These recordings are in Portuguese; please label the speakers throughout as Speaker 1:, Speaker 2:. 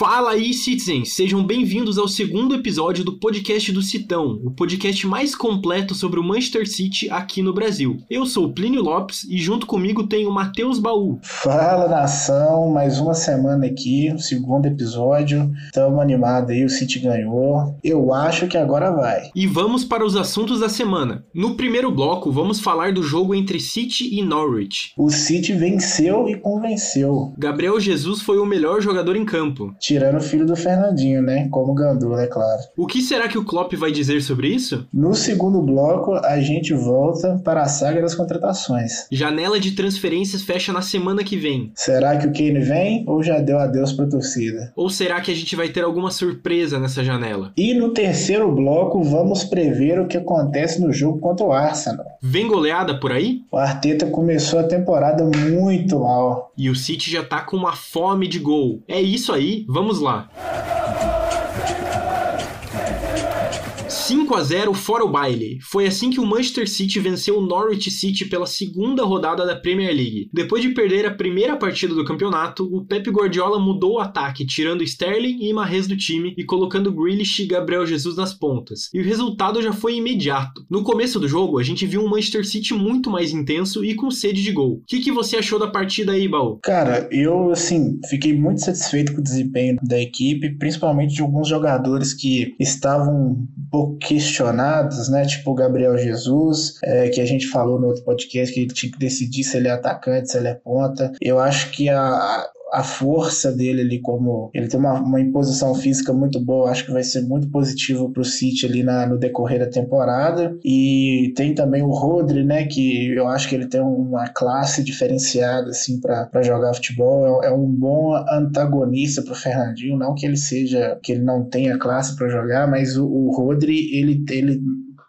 Speaker 1: Fala aí, citizens! Sejam bem-vindos ao segundo episódio do podcast do Citão, o podcast mais completo sobre o Manchester City aqui no Brasil. Eu sou o Plínio Lopes e junto comigo tem o Matheus Baú.
Speaker 2: Fala nação, mais uma semana aqui, segundo episódio. Tamo animado aí, o City ganhou. Eu acho que agora vai.
Speaker 1: E vamos para os assuntos da semana. No primeiro bloco, vamos falar do jogo entre City e Norwich.
Speaker 2: O City venceu e convenceu.
Speaker 1: Gabriel Jesus foi o melhor jogador em campo.
Speaker 2: Tirando o filho do Fernandinho, né? Como Gandula, é claro.
Speaker 1: O que será que o Klopp vai dizer sobre isso?
Speaker 2: No segundo bloco, a gente volta para a saga das contratações.
Speaker 1: Janela de transferências fecha na semana que vem.
Speaker 2: Será que o Kane vem ou já deu adeus para a torcida?
Speaker 1: Ou será que a gente vai ter alguma surpresa nessa janela?
Speaker 2: E no terceiro bloco, vamos prever o que acontece no jogo contra o Arsenal.
Speaker 1: Vem goleada por aí?
Speaker 2: O Arteta começou a temporada muito mal.
Speaker 1: E o City já tá com uma fome de gol. É isso aí, vamos lá. 5 a 0 fora o baile. Foi assim que o Manchester City venceu o Norwich City pela segunda rodada da Premier League. Depois de perder a primeira partida do campeonato, o Pep Guardiola mudou o ataque, tirando Sterling e Mahrez do time e colocando Grealish e Gabriel Jesus nas pontas. E o resultado já foi imediato. No começo do jogo, a gente viu um Manchester City muito mais intenso e com sede de gol. O que, que você achou da partida aí, Baú?
Speaker 2: Cara, eu, assim, fiquei muito satisfeito com o desempenho da equipe, principalmente de alguns jogadores que estavam um pouco questionados, né? Tipo o Gabriel Jesus, é, que a gente falou no outro podcast que ele tinha que decidir se ele é atacante, se ele é ponta. Eu acho que a, a força dele ali como ele tem uma, uma imposição física muito boa, acho que vai ser muito positivo para o City ali na, no decorrer da temporada. E tem também o Rodri, né, que eu acho que ele tem uma classe diferenciada assim para jogar futebol, é, é, um bom antagonista para o Fernandinho, não que ele seja que ele não tenha classe para jogar, mas o, o Rodri ele ele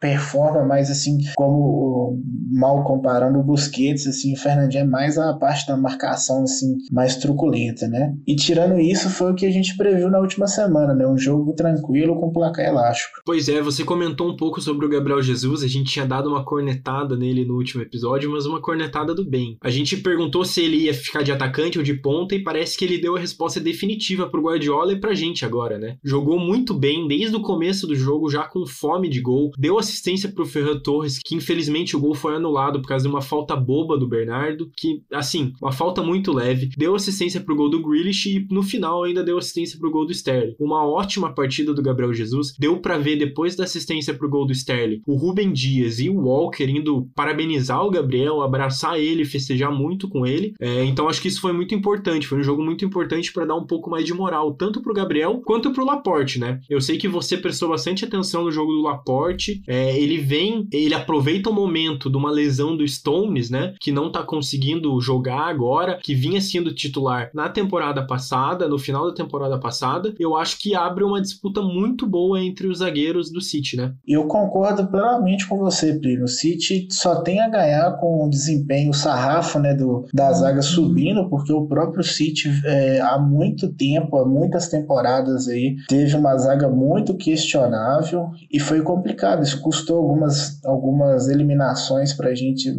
Speaker 2: performa mais assim, como mal comparando o Busquets, assim, o Fernandinho é mais a parte da marcação assim, mais truculenta, né? E tirando isso, foi o que a gente previu na última semana, né? Um jogo tranquilo com placar elástico.
Speaker 1: Pois é, você comentou um pouco sobre o Gabriel Jesus, a gente tinha dado uma cornetada nele no último episódio, mas uma cornetada do bem. A gente perguntou se ele ia ficar de atacante ou de ponta e parece que ele deu a resposta definitiva pro Guardiola e pra gente agora, né? Jogou muito bem desde o começo do jogo, já com fome de gol, deu a assistência para o Ferran Torres, que infelizmente o gol foi anulado por causa de uma falta boba do Bernardo, que, assim, uma falta muito leve. Deu assistência para o gol do Grealish e no final ainda deu assistência para o gol do Sterling. Uma ótima partida do Gabriel Jesus. Deu para ver depois da assistência para o gol do Sterling, o Ruben Dias e o Walker indo parabenizar o Gabriel, abraçar ele, festejar muito com ele. É, então acho que isso foi muito importante. Foi um jogo muito importante para dar um pouco mais de moral, tanto para o Gabriel quanto para o Laporte, né? Eu sei que você prestou bastante atenção no jogo do Laporte. É, ele vem, ele aproveita o momento de uma lesão do Stones, né? Que não tá conseguindo jogar agora, que vinha sendo titular na temporada passada, no final da temporada passada. Eu acho que abre uma disputa muito boa entre os zagueiros do City, né?
Speaker 2: Eu concordo plenamente com você, Plínio. O City só tem a ganhar com o desempenho, sarrafo, né? Do, da zaga subindo, porque o próprio City é, há muito tempo, há muitas temporadas aí, teve uma zaga muito questionável e foi complicado. Isso custou algumas, algumas eliminações para a gente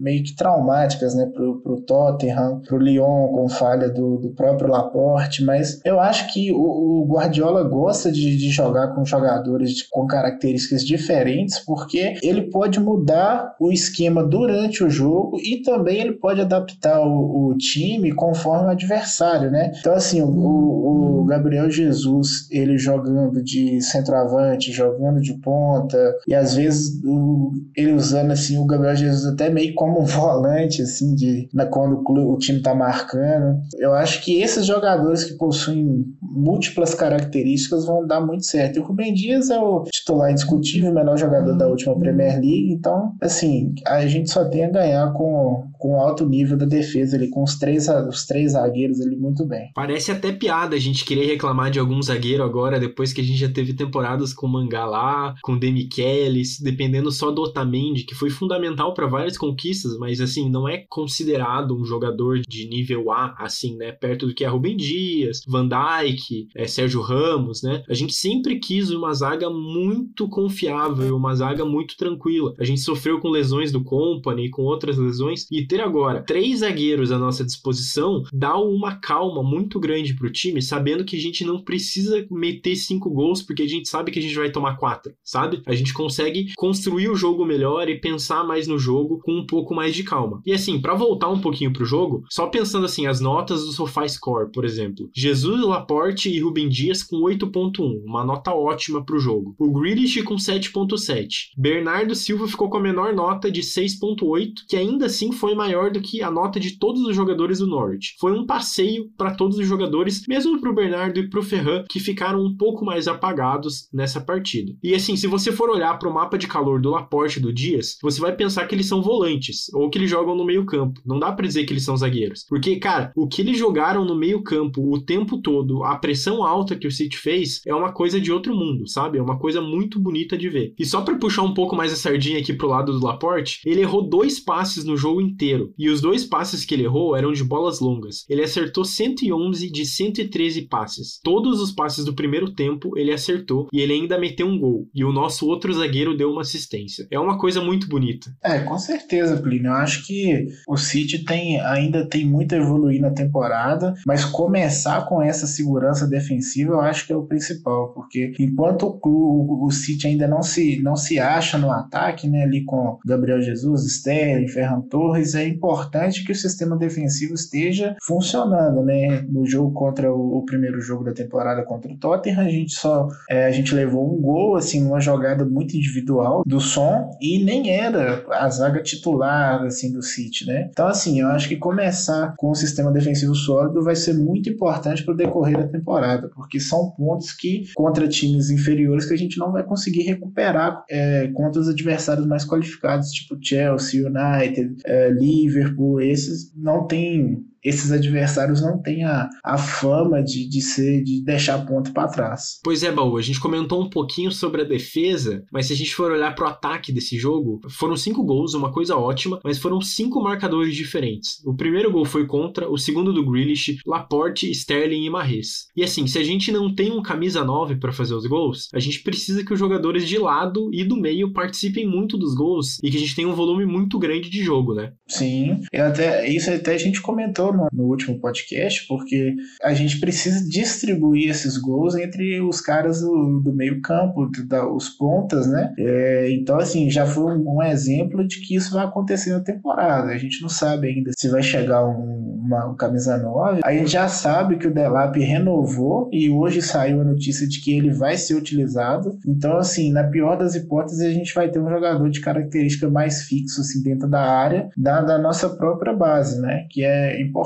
Speaker 2: meio que traumáticas, né? Pro, pro Tottenham, pro Lyon com falha do, do próprio Laporte, mas eu acho que o, o Guardiola gosta de, de jogar com jogadores de, com características diferentes, porque ele pode mudar o esquema durante o jogo e também ele pode adaptar o, o time conforme o adversário, né? Então, assim, o, o Gabriel Jesus, ele jogando de centroavante, jogando de ponta, e às vezes o, ele usando assim o Gabriel Jesus até meio como um volante assim de na, quando o, o time tá marcando. Eu acho que esses jogadores que possuem múltiplas características vão dar muito certo. E o Rubem Dias é o titular indiscutível, o melhor jogador da última Premier League, então assim, a gente só tem a ganhar com com alto nível da defesa ali, com os três, os três zagueiros ali muito bem.
Speaker 1: Parece até piada a gente querer reclamar de algum zagueiro agora, depois que a gente já teve temporadas com o Mangalá, com o Demichelis, Dependendo só do Otamendi, que foi fundamental para várias conquistas, mas assim, não é considerado um jogador de nível A, assim, né? Perto do que é Rubem Dias, Van Dijk, é, Sérgio Ramos, né? A gente sempre quis uma zaga muito confiável, uma zaga muito tranquila. A gente sofreu com lesões do Company, com outras lesões, e ter agora três zagueiros à nossa disposição dá uma calma muito grande pro time, sabendo que a gente não precisa meter cinco gols, porque a gente sabe que a gente vai tomar quatro, sabe? A gente consegue construir o jogo melhor e pensar mais no jogo com um pouco mais de calma. E assim, para voltar um pouquinho pro jogo, só pensando assim, as notas do SofaScore, por exemplo. Jesus, Laporte e Rubem Dias com 8.1, uma nota ótima pro jogo. O Grealish com 7.7. Bernardo Silva ficou com a menor nota de 6.8, que ainda assim foi maior do que a nota de todos os jogadores do Norwich. Foi um passeio para todos os jogadores, mesmo pro Bernardo e pro Ferran, que ficaram um pouco mais apagados nessa partida. E assim, se você for olhar para o mapa de calor do Laporte do Dias, você vai pensar que eles são volantes ou que eles jogam no meio-campo. Não dá para dizer que eles são zagueiros. Porque, cara, o que eles jogaram no meio-campo o tempo todo, a pressão alta que o City fez, é uma coisa de outro mundo, sabe? É uma coisa muito bonita de ver. E só para puxar um pouco mais a sardinha aqui pro lado do Laporte, ele errou dois passes no jogo inteiro. E os dois passes que ele errou eram de bolas longas. Ele acertou 111 de 113 passes. Todos os passes do primeiro tempo ele acertou e ele ainda meteu um gol. E o nosso outro zagueiro deu uma assistência. É uma coisa muito bonita.
Speaker 2: É, com certeza, Plínio. Eu acho que o City tem, ainda tem muito a evoluir na temporada, mas começar com essa segurança defensiva eu acho que é o principal, porque enquanto o, clube, o City ainda não se, não se acha no ataque, né, ali com Gabriel Jesus, Sterling, Ferran Torres, é importante que o sistema defensivo esteja funcionando, né? No jogo contra o, o primeiro jogo da temporada contra o Tottenham, a gente só é, a gente levou um gol, assim, uma jogada muito individual do som e nem era a zaga titular, assim, do City, né? Então, assim, eu acho que começar com um sistema defensivo sólido vai ser muito importante para o decorrer da temporada, porque são pontos que, contra times inferiores, que a gente não vai conseguir recuperar é, contra os adversários mais qualificados, tipo Chelsea, United, é, Liverpool, esses não tem esses adversários não têm a, a fama de, de ser de deixar ponto para trás.
Speaker 1: Pois é, Baú, a gente comentou um pouquinho sobre a defesa, mas se a gente for olhar pro ataque desse jogo, foram cinco gols, uma coisa ótima, mas foram cinco marcadores diferentes. O primeiro gol foi contra, o segundo do Grealish, Laporte, Sterling e Marres. E assim, se a gente não tem um camisa 9 para fazer os gols, a gente precisa que os jogadores de lado e do meio participem muito dos gols e que a gente tenha um volume muito grande de jogo, né?
Speaker 2: Sim, eu até, isso até a gente comentou no, no, último podcast, porque a gente precisa distribuir esses gols entre os caras do, do meio campo, da, os pontas, né? É, então, assim, já foi um, um, exemplo de que isso vai acontecer na temporada. A gente não sabe ainda se vai chegar um, uma um camisa 9. A gente já sabe que o Delap renovou e hoje saiu a notícia de que ele vai ser utilizado. Então, assim, na pior das hipóteses, a gente vai ter um jogador de característica mais fixo, assim, dentro da área, da da, nossa própria base, né? Que é importante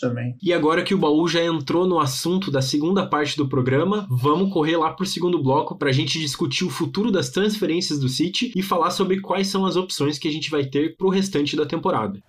Speaker 2: também.
Speaker 1: E agora que o baú já entrou no assunto da segunda parte do programa, vamos correr lá pro segundo bloco para a gente discutir o futuro das transferências do City e falar sobre quais são as opções que a gente vai ter pro restante da temporada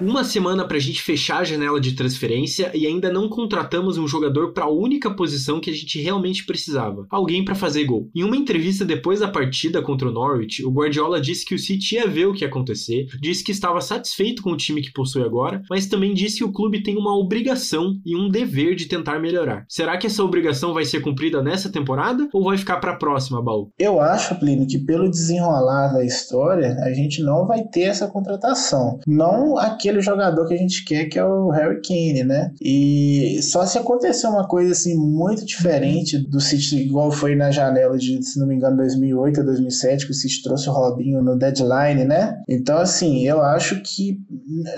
Speaker 1: uma semana para a gente fechar a janela de transferência e ainda não contratamos um jogador para a única posição que a gente realmente precisava: alguém para fazer gol. Em uma entrevista depois da partida contra o Norwich, o Guardiola disse que o City ia ver o que ia acontecer, disse que estava satisfeito com o time que possui agora, mas também disse que o clube tem uma obrigação e um dever de tentar melhorar. Será que essa obrigação vai ser cumprida nessa temporada ou vai ficar para a próxima, Baú?
Speaker 2: Eu acho, Plínio, que pelo desenrolar da história, a gente não vai ter essa contratação. Não aqui aquele jogador que a gente quer, que é o Harry Kane, né? E só se acontecer uma coisa assim muito diferente do City, igual foi na janela de, se não me engano, 2008 a 2007, que o City trouxe o Robinho no deadline, né? Então, assim, eu acho que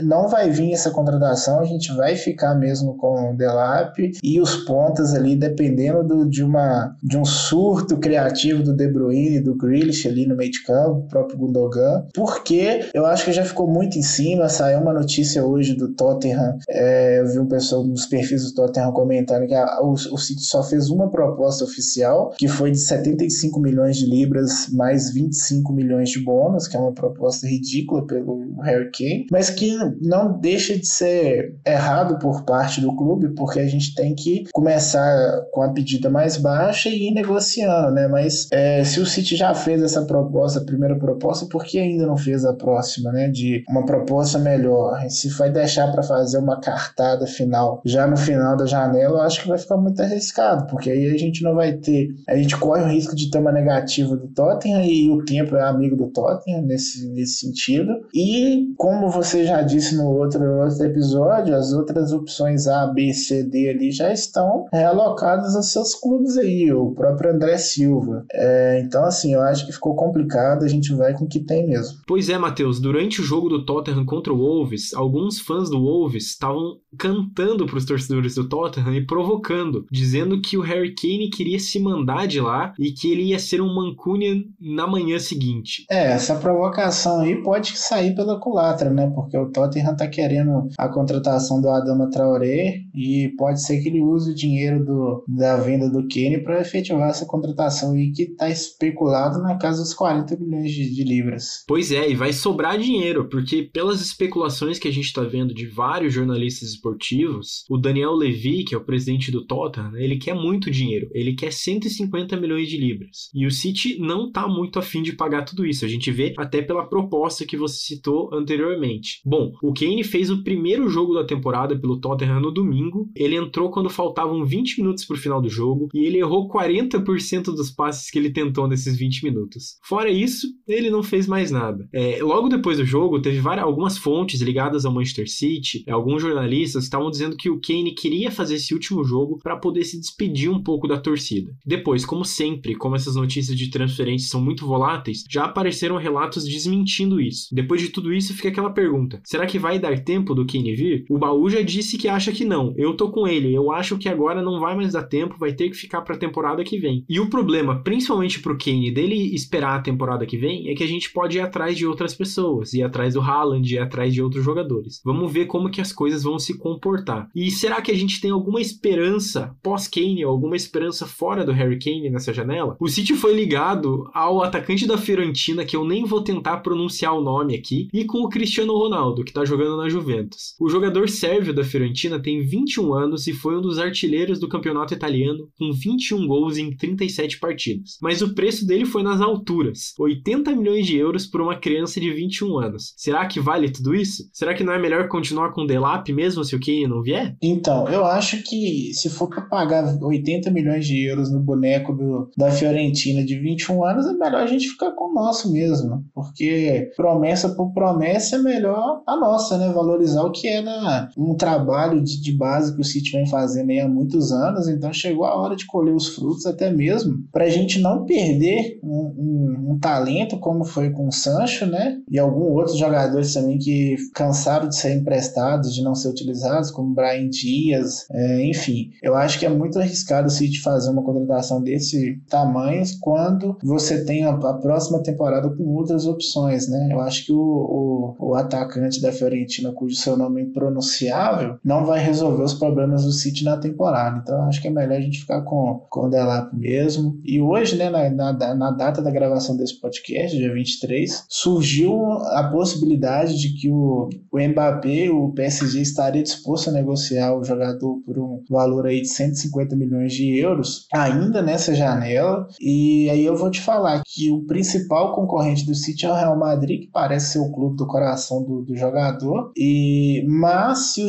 Speaker 2: não vai vir essa contratação, a gente vai ficar mesmo com o Delap e os pontas ali, dependendo do, de, uma, de um surto criativo do De Bruyne, do Grealish ali no meio de campo, o próprio Gundogan, porque eu acho que já ficou muito em cima, saiu uma notícia hoje do Tottenham, é, eu vi um pessoal nos perfis do Tottenham comentando que a, o, o City só fez uma proposta oficial, que foi de 75 milhões de libras mais 25 milhões de bônus, que é uma proposta ridícula pelo Harry Kane, mas que não deixa de ser errado por parte do clube, porque a gente tem que começar com a pedida mais baixa e ir negociando, né? Mas é, se o City já fez essa proposta, a primeira proposta, por que ainda não fez a próxima, né? De uma proposta melhor. Se vai deixar para fazer uma cartada final já no final da janela, eu acho que vai ficar muito arriscado, porque aí a gente não vai ter. A gente corre o risco de ter uma negativa do Tottenham e o tempo é amigo do Tottenham nesse, nesse sentido. E como você já disse no outro, outro episódio, as outras opções A, B, C, D ali já estão realocadas aos seus clubes aí, o próprio André Silva. É, então, assim, eu acho que ficou complicado, a gente vai com o que tem mesmo.
Speaker 1: Pois é, Matheus, durante o jogo do Tottenham contra o Wolves, alguns fãs do Wolves estavam cantando para os torcedores do Tottenham e provocando, dizendo que o Harry Kane queria se mandar de lá e que ele ia ser um Mancunian na manhã seguinte.
Speaker 2: É, essa provocação aí pode sair pela culatra, né? Porque o Tottenham tá querendo a contratação do Adama Traoré e pode ser que ele use o dinheiro do, da venda do Kane para efetivar essa contratação aí que tá especulado na casa dos 40 milhões de, de libras.
Speaker 1: Pois é, e vai sobrar dinheiro, porque pelas especulações que a gente tá vendo de vários jornalistas esportivos, o Daniel Levy, que é o presidente do Tottenham, ele quer muito dinheiro, ele quer 150 milhões de libras. E o City não tá muito afim de pagar tudo isso. A gente vê até pela proposta que você citou anteriormente. Bom, o Kane fez o primeiro jogo da temporada pelo Tottenham no domingo. Ele entrou quando faltavam 20 minutos para o final do jogo e ele errou 40% dos passes que ele tentou nesses 20 minutos. Fora isso, ele não fez mais nada. É, logo depois do jogo, teve várias, algumas fontes ligadas ao Manchester City, alguns jornalistas estavam dizendo que o Kane queria fazer esse último jogo para poder se despedir um pouco da torcida. Depois, como sempre, como essas notícias de transferência são muito voláteis, já apareceram relatos desmentindo isso. Depois de tudo isso, fica aquela pergunta: será que vai dar tempo do Kane vir? O baú já disse que acha que não. Eu tô com ele. Eu acho que agora não vai mais dar tempo, vai ter que ficar para a temporada que vem. E o problema, principalmente pro Kane, dele esperar a temporada que vem, é que a gente pode ir atrás de outras pessoas, ir atrás do Haaland, ir atrás de outros jogadores. Vamos ver como que as coisas vão se comportar. E será que a gente tem alguma esperança pós-Kane, alguma esperança fora do Harry Kane nessa janela? O City foi ligado ao atacante da Fiorentina, que eu nem vou tentar pronunciar o nome aqui, e com o Cristiano Ronaldo, que tá jogando na Juventus. O jogador sérvio da Fiorentina tem 21 anos e foi um dos artilheiros do campeonato italiano, com 21 gols em 37 partidas. Mas o preço dele foi nas alturas, 80 milhões de euros por uma criança de 21 anos. Será que vale tudo isso? Será que não é melhor continuar com o Delap mesmo se o Kane não vier?
Speaker 2: Então, eu acho que se for para pagar 80 milhões de euros no boneco do, da Fiorentina de 21 anos, é melhor a gente ficar com o nosso mesmo, porque promessa por promessa é melhor a nossa, né? Valorizar o que era um trabalho de, de base que o City vem fazendo aí há muitos anos, então chegou a hora de colher os frutos, até mesmo para a gente não perder um, um, um, talento como foi com o Sancho, né? E alguns outros jogadores também que cansaram de ser emprestados, de não ser utilizados, como Brian Dias, é, enfim. Eu acho que é muito arriscado o City fazer uma contratação desse tamanho quando você tem a, a próxima temporada com outras opções, né? Eu acho que o, o, o atacante da Fiorentina, cujo seu nome é impronunciável, não vai resolver os problemas do City na temporada. Então acho que é melhor a gente ficar com, com o Delap mesmo. E hoje, né, na, na, na data da gravação desse podcast, dia 23, surgiu a possibilidade de que o, o Mbappé, o PSG, estaria disposto a negociar o jogador por um valor aí de 150 milhões de euros, ainda nessa janela. E aí eu vou te falar que o principal concorrente do City é o Real Madrid, que parece ser o clube do coração do, do jogador. E mas se o,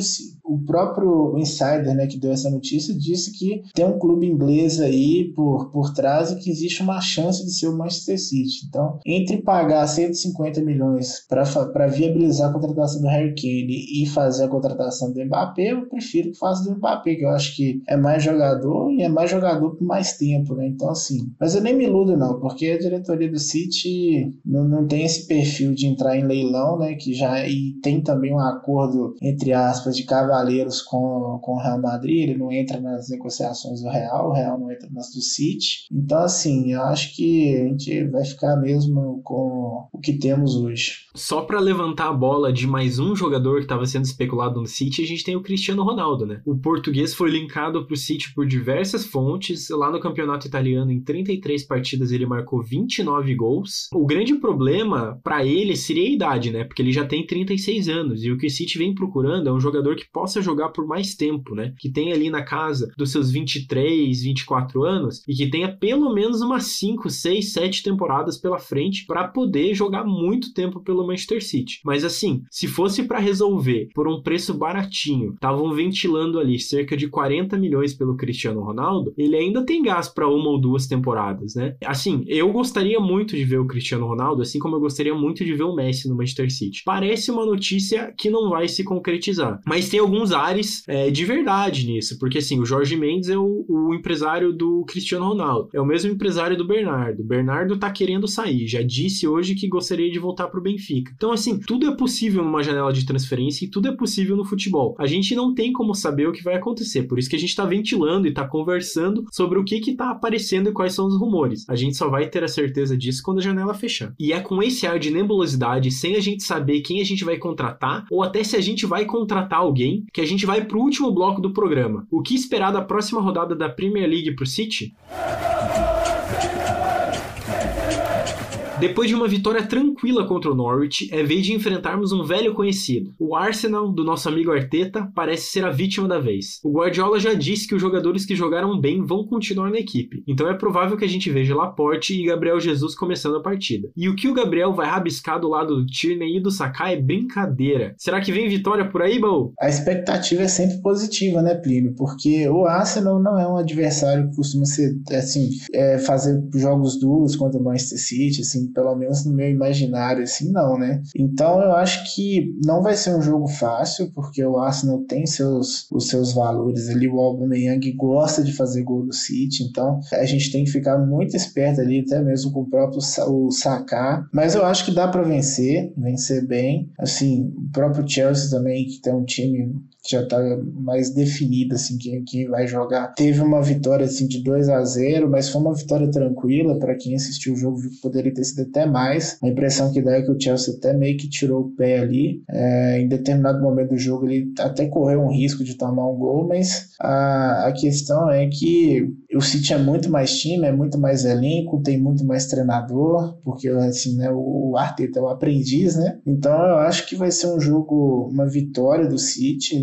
Speaker 2: o próprio insider, né, que deu essa notícia, disse que tem um clube inglês aí por, por trás e que existe uma chance de ser o Manchester City. Então, entre pagar 150 milhões para viabilizar a contratação do Harry Kane e fazer a contratação do Mbappé, eu prefiro que faça do Mbappé, que eu acho que é mais jogador e é mais jogador por mais tempo, né? Então, assim, mas eu nem me iludo não, porque a diretoria do City não, não tem esse perfil de entrar em leilão, né? Que já e tem também um acordo entre aspas de cavalo cavaleiros com, com o Real Madrid, ele não entra nas negociações do Real, o Real não entra nas do City. Então, assim, eu acho que a gente vai ficar mesmo com o que temos hoje.
Speaker 1: Só para levantar a bola de mais um jogador que estava sendo especulado no City, a gente tem o Cristiano Ronaldo, né? O português foi linkado para o City por diversas fontes. Lá no campeonato italiano, em 33 partidas, ele marcou 29 gols. O grande problema para ele seria a idade, né? Porque ele já tem 36 anos e o que o City vem procurando é um jogador que possa jogar por mais tempo, né? Que tenha ali na casa dos seus 23, 24 anos e que tenha pelo menos umas 5, 6, 7 temporadas pela frente para poder jogar muito tempo pelo Manchester City. Mas assim, se fosse para resolver por um preço baratinho, estavam ventilando ali cerca de 40 milhões pelo Cristiano Ronaldo, ele ainda tem gás para uma ou duas temporadas, né? Assim, eu gostaria muito de ver o Cristiano Ronaldo, assim como eu gostaria muito de ver o Messi no Manchester City. Parece uma notícia que não vai se concretizar, mas tem ares é, de verdade nisso, porque assim, o Jorge Mendes é o, o empresário do Cristiano Ronaldo, é o mesmo empresário do Bernardo. Bernardo tá querendo sair, já disse hoje que gostaria de voltar pro Benfica. Então, assim, tudo é possível numa janela de transferência e tudo é possível no futebol. A gente não tem como saber o que vai acontecer, por isso que a gente tá ventilando e tá conversando sobre o que que tá aparecendo e quais são os rumores. A gente só vai ter a certeza disso quando a janela fechar. E é com esse ar de nebulosidade, sem a gente saber quem a gente vai contratar ou até se a gente vai contratar alguém, que a gente vai pro último bloco do programa. O que esperar da próxima rodada da Premier League pro City? Depois de uma vitória tranquila contra o Norwich, é vez de enfrentarmos um velho conhecido. O Arsenal, do nosso amigo Arteta, parece ser a vítima da vez. O Guardiola já disse que os jogadores que jogaram bem vão continuar na equipe, então é provável que a gente veja Laporte e Gabriel Jesus começando a partida. E o que o Gabriel vai rabiscar do lado do Tierney e do Sakai é brincadeira. Será que vem vitória por aí, Baú?
Speaker 2: A expectativa é sempre positiva, né, Plínio? Porque o Arsenal não é um adversário que costuma ser, assim, é, fazer jogos duros contra o Manchester City, assim, pelo menos no meu imaginário, assim, não, né? Então eu acho que não vai ser um jogo fácil, porque o Arsenal tem seus, os seus valores ali, o Aubameyang gosta de fazer gol do City, então a gente tem que ficar muito esperto ali, até mesmo com o próprio o Saka, mas eu acho que dá para vencer, vencer bem, assim, o próprio Chelsea também, que tem um time já tá mais definida assim quem, quem vai jogar. Teve uma vitória assim de 2 a 0, mas foi uma vitória tranquila para quem assistiu o jogo, viu que poderia ter sido até mais. A impressão que dá é que o Chelsea até meio que tirou o pé ali. É, em determinado momento do jogo ele até correu um risco de tomar um gol, mas a, a questão é que o City é muito mais time, é muito mais elenco, tem muito mais treinador, porque assim, né, o Arteta é o aprendiz, né? Então eu acho que vai ser um jogo, uma vitória do City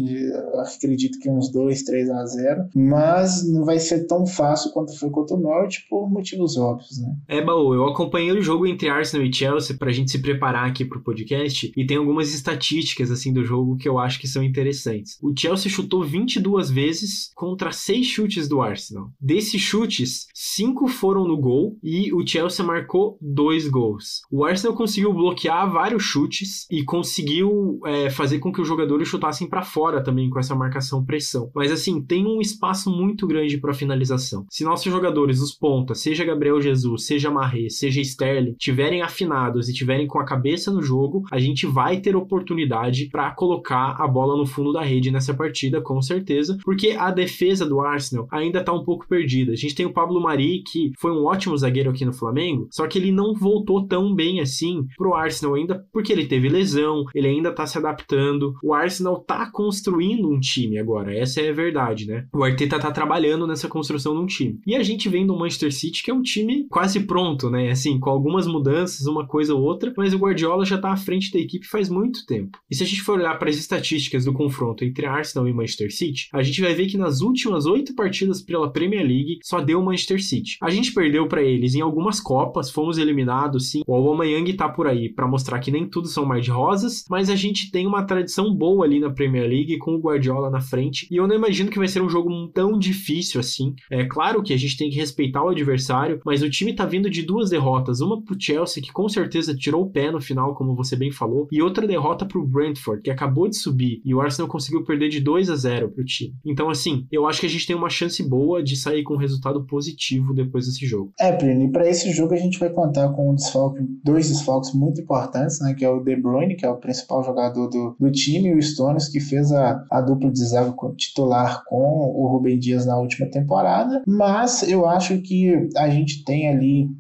Speaker 2: acredito que uns 2, 3 a 0, mas não vai ser tão fácil quanto foi contra o Norte por motivos óbvios, né?
Speaker 1: É, Baú, eu acompanhei o jogo entre Arsenal e Chelsea pra gente se preparar aqui pro podcast e tem algumas estatísticas assim do jogo que eu acho que são interessantes. O Chelsea chutou 22 vezes contra 6 chutes do Arsenal. Desses chutes, 5 foram no gol e o Chelsea marcou 2 gols. O Arsenal conseguiu bloquear vários chutes e conseguiu é, fazer com que os jogadores chutassem para fora também com essa marcação pressão. Mas assim, tem um espaço muito grande para finalização. Se nossos jogadores, os pontas, seja Gabriel Jesus, seja Marré, seja Sterling, tiverem afinados e tiverem com a cabeça no jogo, a gente vai ter oportunidade para colocar a bola no fundo da rede nessa partida, com certeza, porque a defesa do Arsenal ainda tá um pouco perdida. A gente tem o Pablo Mari, que foi um ótimo zagueiro aqui no Flamengo, só que ele não voltou tão bem assim pro Arsenal ainda, porque ele teve lesão, ele ainda tá se adaptando. O Arsenal tá construindo construindo um time agora. Essa é a verdade, né? O Arteta tá trabalhando nessa construção de um time. E a gente vem do Manchester City, que é um time quase pronto, né? Assim, com algumas mudanças, uma coisa ou outra, mas o Guardiola já tá à frente da equipe faz muito tempo. E se a gente for olhar para as estatísticas do confronto entre Arsenal e Manchester City, a gente vai ver que nas últimas oito partidas pela Premier League só deu o Manchester City. A gente perdeu para eles em algumas copas, fomos eliminados, sim. O Aubameyang tá por aí para mostrar que nem tudo são mais de rosas, mas a gente tem uma tradição boa ali na Premier League com o Guardiola na frente. E eu não imagino que vai ser um jogo tão difícil assim. É claro que a gente tem que respeitar o adversário, mas o time tá vindo de duas derrotas. Uma pro Chelsea, que com certeza tirou o pé no final, como você bem falou, e outra derrota pro Brentford, que acabou de subir. E o Arsenal conseguiu perder de 2 a 0 pro time. Então, assim, eu acho que a gente tem uma chance boa de sair com um resultado positivo depois desse jogo.
Speaker 2: É, Plínio, e para esse jogo a gente vai contar com um desfalque, dois desfalques muito importantes, né? Que é o De Bruyne, que é o principal jogador do, do time, e o Stones, que fez a, a dupla de zaga titular com o Rubem Dias na última temporada. Mas eu acho que a gente tem ali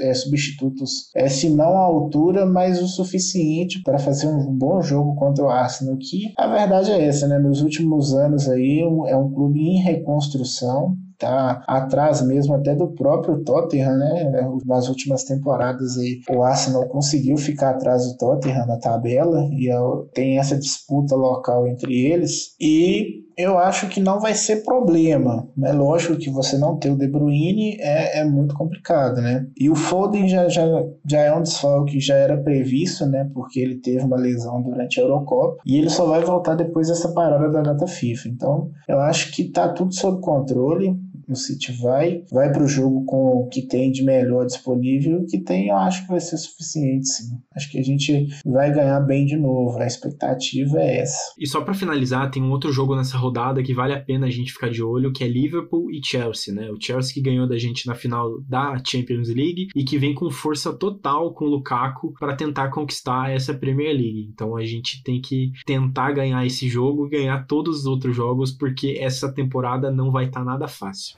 Speaker 2: é, substitutos, é, se não à altura, mas o suficiente para fazer um bom jogo contra o Arsenal. Que a verdade é essa, né? Nos últimos anos aí é um clube em reconstrução tá atrás mesmo até do próprio Tottenham, né? Nas últimas temporadas aí, o Arsenal conseguiu ficar atrás do Tottenham na tabela e tem essa disputa local entre eles e eu acho que não vai ser problema. É lógico que você não ter o De Bruyne é, é muito complicado, né? E o Foden já, já, já é um desfalque que já era previsto, né? Porque ele teve uma lesão durante a Eurocopa e ele só vai voltar depois dessa parada da data FIFA. Então, eu acho que tá tudo sob controle o City vai, vai para o jogo com o que tem de melhor disponível, o que tem eu acho que vai ser suficiente, sim. Acho que a gente vai ganhar bem de novo, a expectativa é essa.
Speaker 1: E só para finalizar, tem um outro jogo nessa rodada que vale a pena a gente ficar de olho, que é Liverpool e Chelsea, né? O Chelsea que ganhou da gente na final da Champions League e que vem com força total com o Lukaku para tentar conquistar essa Premier League. Então a gente tem que tentar ganhar esse jogo e ganhar todos os outros jogos, porque essa temporada não vai estar tá nada fácil.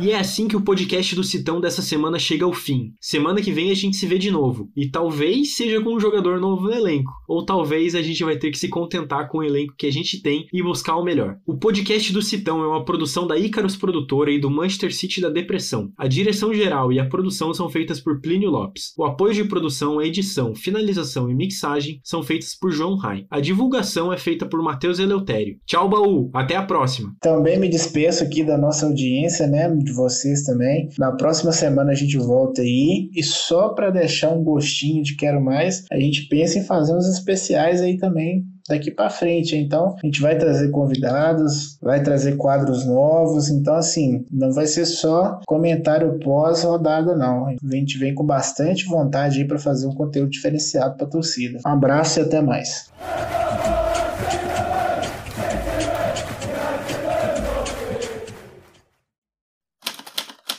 Speaker 1: E é assim que o podcast do Citão dessa semana chega ao fim. Semana que vem a gente se vê de novo. E talvez seja com um jogador novo no elenco. Ou talvez a gente vai ter que se contentar com o elenco que a gente tem e buscar o melhor. O podcast do Citão é uma produção da Icarus Produtora e do Manchester City da Depressão. A direção geral e a produção são feitas por Plínio Lopes. O apoio de produção, edição, finalização e mixagem são feitas por João Rai. A divulgação é feita por Matheus Eleutério. Tchau, baú! Até a próxima!
Speaker 2: Também me despeço aqui da nossa audiência, né? De vocês também. Na próxima semana a gente volta aí e só para deixar um gostinho de quero mais, a gente pensa em fazer uns especiais aí também daqui para frente. Então, a gente vai trazer convidados, vai trazer quadros novos. Então, assim, não vai ser só comentário pós-rodada, não. A gente vem com bastante vontade aí para fazer um conteúdo diferenciado para torcida. Um abraço e até mais.